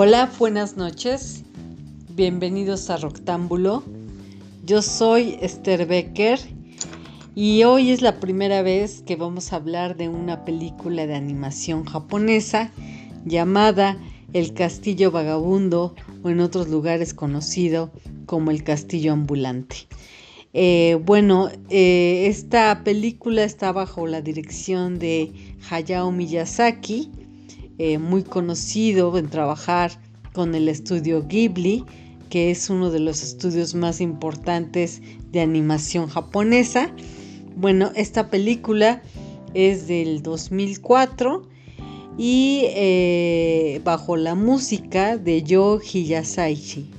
Hola, buenas noches. Bienvenidos a Roctámbulo. Yo soy Esther Becker y hoy es la primera vez que vamos a hablar de una película de animación japonesa llamada El Castillo Vagabundo o en otros lugares conocido como El Castillo Ambulante. Eh, bueno, eh, esta película está bajo la dirección de Hayao Miyazaki, eh, muy conocido en trabajar con el estudio Ghibli, que es uno de los estudios más importantes de animación japonesa. Bueno, esta película es del 2004 y bajo la música de Yo Hiyasaichi.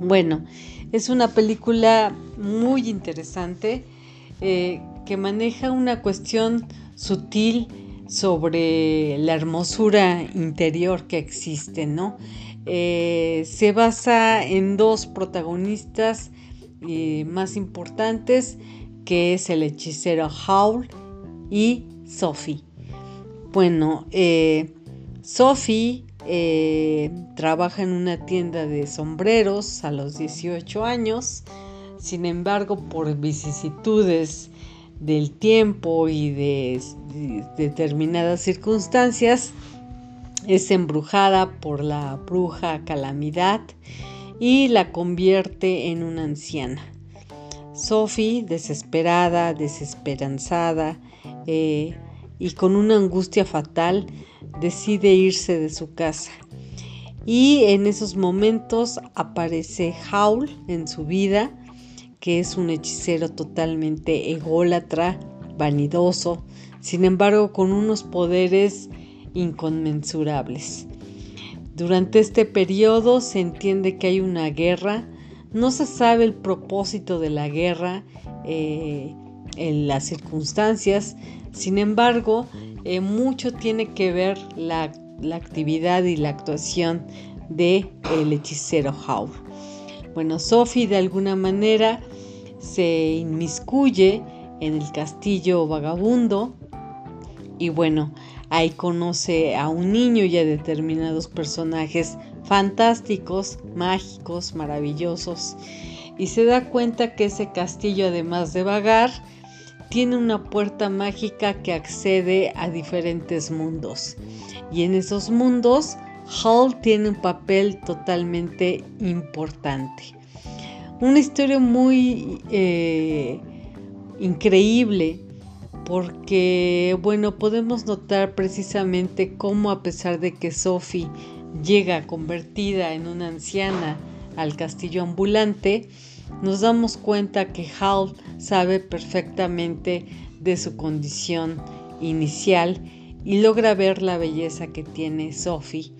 Bueno, es una película muy interesante eh, que maneja una cuestión sutil sobre la hermosura interior que existe, ¿no? Eh, se basa en dos protagonistas eh, más importantes, que es el hechicero Howl y Sophie. Bueno, Sophie eh, trabaja en una tienda de sombreros a los 18 años. Sin embargo, por vicisitudes del tiempo y de, determinadas circunstancias, es embrujada por la bruja Calamidad y la convierte en una anciana. Sophie, desesperada, desesperanzada eh, y con una angustia fatal, decide irse de su casa. Y en esos momentos aparece Howl en su vida, que es un hechicero totalmente ególatra, vanidoso, sin embargo con unos poderes inconmensurables. Durante este periodo se entiende que hay una guerra, no se sabe el propósito de la guerra, eh, en las circunstancias, sin embargo, eh, mucho tiene que ver la, actividad y la actuación de el hechicero Howe. Bueno, Sophie de alguna manera se inmiscuye en el castillo vagabundo y bueno, ahí conoce a un niño y a determinados personajes fantásticos, mágicos, maravillosos y se da cuenta que ese castillo además de vagar tiene una puerta mágica que accede a diferentes mundos. Y en esos mundos, Hall tiene un papel totalmente importante. Una historia muy eh, increíble porque, bueno, podemos notar precisamente cómo a pesar de que Sophie llega convertida en una anciana al castillo ambulante, nos damos cuenta que Hal sabe perfectamente de su condición inicial y logra ver la belleza que tiene Sophie.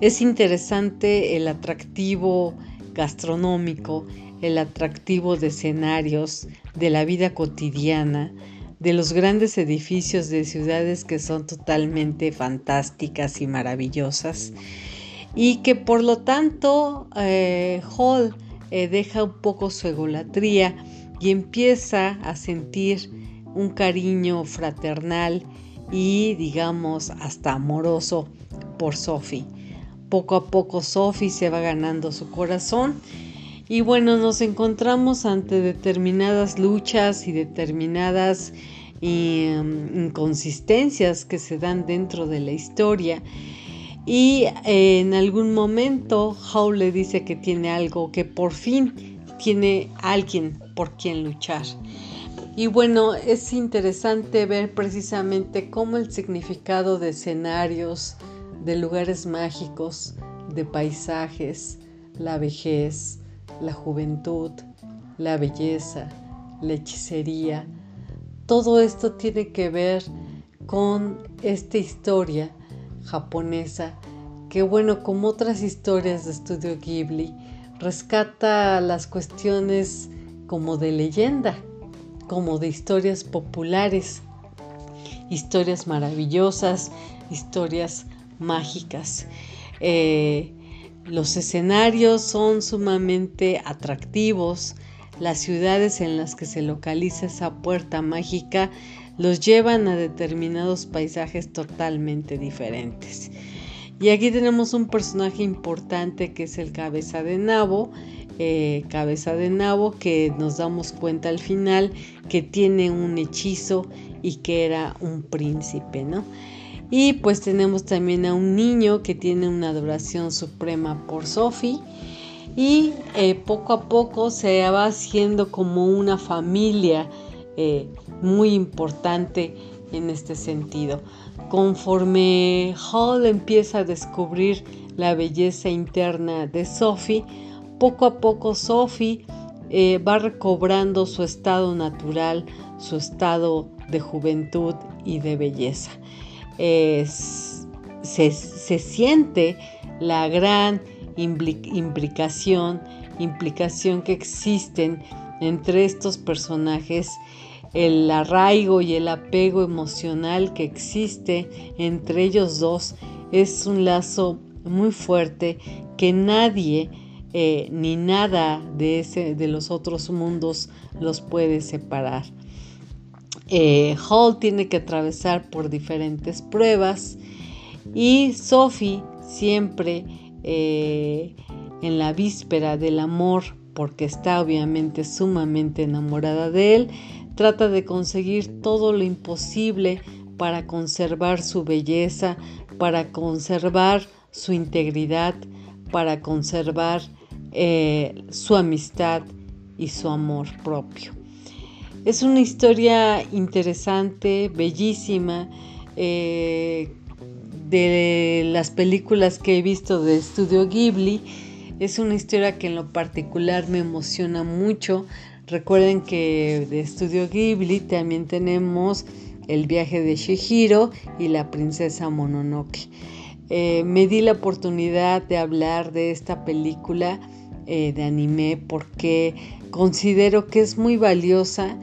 Es interesante el atractivo gastronómico, el atractivo de escenarios, de la vida cotidiana, de los grandes edificios de ciudades que son totalmente fantásticas y maravillosas y que por lo tanto eh, Hall eh, deja un poco su egolatría y empieza a sentir un cariño fraternal y digamos hasta amoroso por Sophie. Poco a poco Sophie se va ganando su corazón y bueno, nos encontramos ante determinadas luchas y determinadas em, inconsistencias que se dan dentro de la historia y eh, en algún momento Howe le dice que tiene algo, que por fin tiene alguien por quien luchar. Y bueno, es interesante ver precisamente cómo el significado de escenarios, de lugares mágicos, de paisajes, la vejez, la juventud, la belleza, la hechicería, todo esto tiene que ver con esta historia japonesa que bueno, como otras historias de estudio Ghibli, rescata las cuestiones como de leyenda, como de historias populares, historias maravillosas, historias mágicas. Eh, los escenarios son sumamente atractivos, las ciudades en las que se localiza esa puerta mágica los llevan a determinados paisajes totalmente diferentes. Y aquí tenemos un personaje importante que es el cabeza de nabo, eh, cabeza de nabo que nos damos cuenta al final que tiene un hechizo y que era un príncipe, ¿no? Y pues tenemos también a un niño que tiene una adoración suprema por Sophie y eh, poco a poco se va haciendo como una familia eh, muy importante en este sentido. Conforme Hall empieza a descubrir la belleza interna de Sophie, poco a poco Sophie eh, va recobrando su estado natural, su estado de juventud y de belleza. Se, siente la gran implicación, implicación que existen entre estos personajes, el arraigo y el apego emocional que existe entre ellos dos es un lazo muy fuerte que nadie eh, ni nada de, ese, de los otros mundos los puede separar. Eh, Hall tiene que atravesar por diferentes pruebas y Sophie siempre eh, en la víspera del amor, porque está obviamente sumamente enamorada de él, trata de conseguir todo lo imposible para conservar su belleza, para conservar su integridad, para conservar eh, su amistad y su amor propio. Es una historia interesante, bellísima, eh, de las películas que he visto de Estudio Ghibli. Es una historia que en lo particular me emociona mucho. Recuerden que de Estudio Ghibli también tenemos El viaje de Shihiro y La princesa Mononoke. Eh, me di la oportunidad de hablar de esta película eh, de anime porque considero que es muy valiosa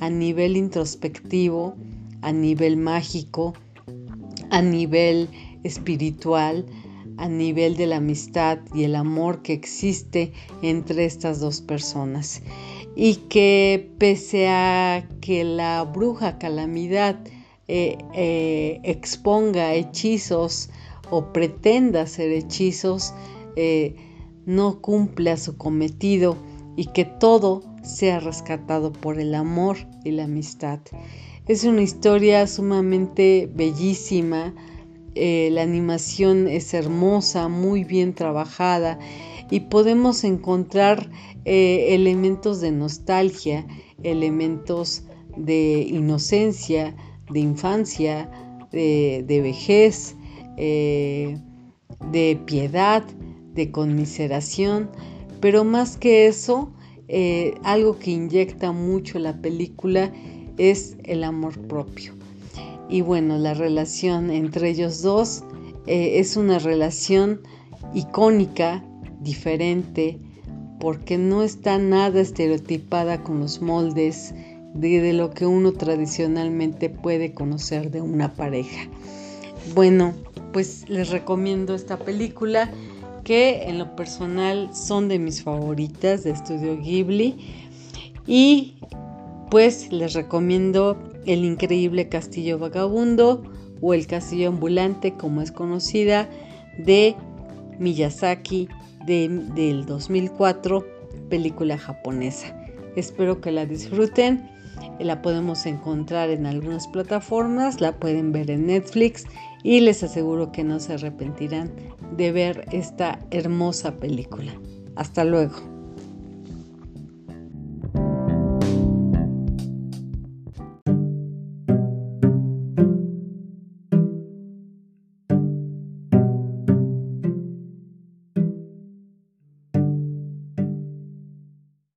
a nivel introspectivo, a nivel mágico, a nivel espiritual, a nivel de la amistad y el amor que existe entre estas dos personas. Y que pese a que la bruja calamidad eh, eh, exponga hechizos o pretenda hacer hechizos, no cumple a su cometido y que todo sea rescatado por el amor y la amistad. Es una historia sumamente bellísima, eh, la animación es hermosa, muy bien trabajada y podemos encontrar eh, elementos de nostalgia, elementos de inocencia, de infancia, de, vejez, eh, de piedad, de conmiseración, pero más que eso, eh, algo que inyecta mucho la película es el amor propio. Y bueno, la relación entre ellos dos eh, es una relación icónica, diferente, porque no está nada estereotipada con los moldes de lo que uno tradicionalmente puede conocer de una pareja. Bueno, pues les recomiendo esta película que en lo personal son de mis favoritas de Estudio Ghibli. Y pues les recomiendo El increíble castillo vagabundo o El castillo ambulante como es conocida de Miyazaki del 2004, película japonesa. Espero que la disfruten. La podemos encontrar en algunas plataformas, la pueden ver en Netflix y les aseguro que no se arrepentirán de ver esta hermosa película. Hasta luego.